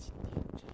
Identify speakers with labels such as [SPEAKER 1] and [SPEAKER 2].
[SPEAKER 1] 今天。